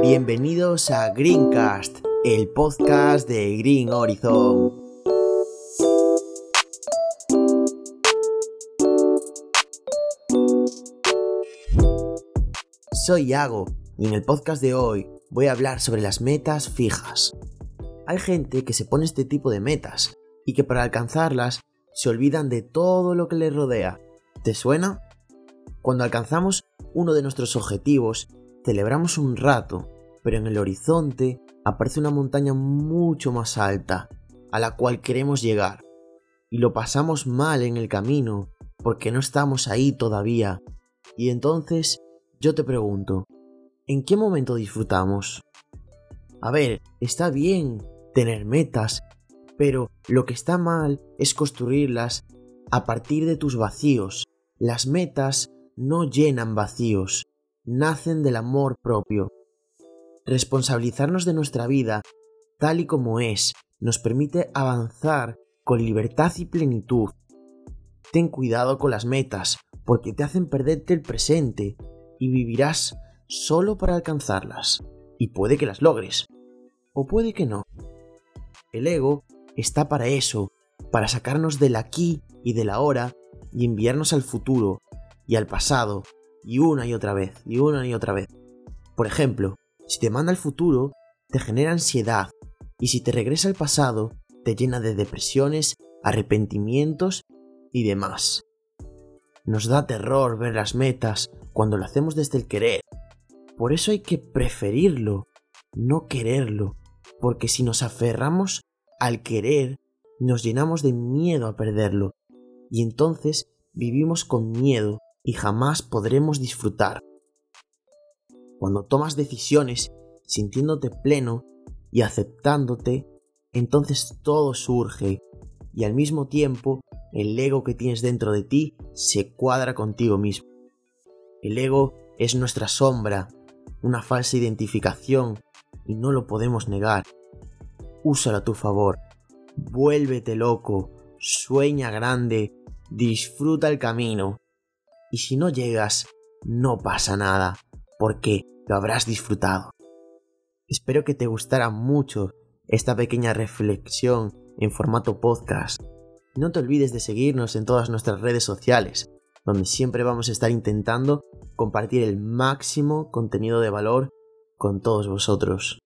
Bienvenidos a Greencast, el podcast de Green Horizon. Soy Iago y en el podcast de hoy voy a hablar sobre las metas fijas. Hay gente que se pone este tipo de metas y que para alcanzarlas se olvidan de todo lo que les rodea. ¿Te suena? Cuando alcanzamos uno de nuestros objetivos, celebramos un rato, pero en el horizonte aparece una montaña mucho más alta, a la cual queremos llegar, y lo pasamos mal en el camino, porque no estamos ahí todavía. Y entonces yo te pregunto, ¿en qué momento disfrutamos? A ver, está bien tener metas, pero lo que está mal es construirlas a partir de tus vacíos. Las metas no llenan vacíos, nacen del amor propio. Responsabilizarnos de nuestra vida, tal y como es, nos permite avanzar con libertad y plenitud. Ten cuidado con las metas, porque te hacen perderte el presente y vivirás solo para alcanzarlas. Y puede que las logres, o puede que no. El ego está para eso, para sacarnos del aquí y del ahora y enviarnos al futuro y al pasado, y una y otra vez, y una y otra vez. Por ejemplo, si te manda al futuro, te genera ansiedad, y si te regresa al pasado, te llena de depresiones, arrepentimientos y demás. Nos da terror ver las metas cuando lo hacemos desde el querer. Por eso hay que preferirlo, no quererlo, porque si nos aferramos al querer, nos llenamos de miedo a perderlo, y entonces vivimos con miedo y jamás podremos disfrutar. Cuando tomas decisiones sintiéndote pleno y aceptándote, entonces todo surge y al mismo tiempo el ego que tienes dentro de ti se cuadra contigo mismo. El ego es nuestra sombra, una falsa identificación y no lo podemos negar úsalo a tu favor. Vuélvete loco, sueña grande, disfruta el camino. Y si no llegas, no pasa nada, porque lo habrás disfrutado. Espero que te gustara mucho esta pequeña reflexión en formato podcast. No te olvides de seguirnos en todas nuestras redes sociales, donde siempre vamos a estar intentando compartir el máximo contenido de valor con todos vosotros.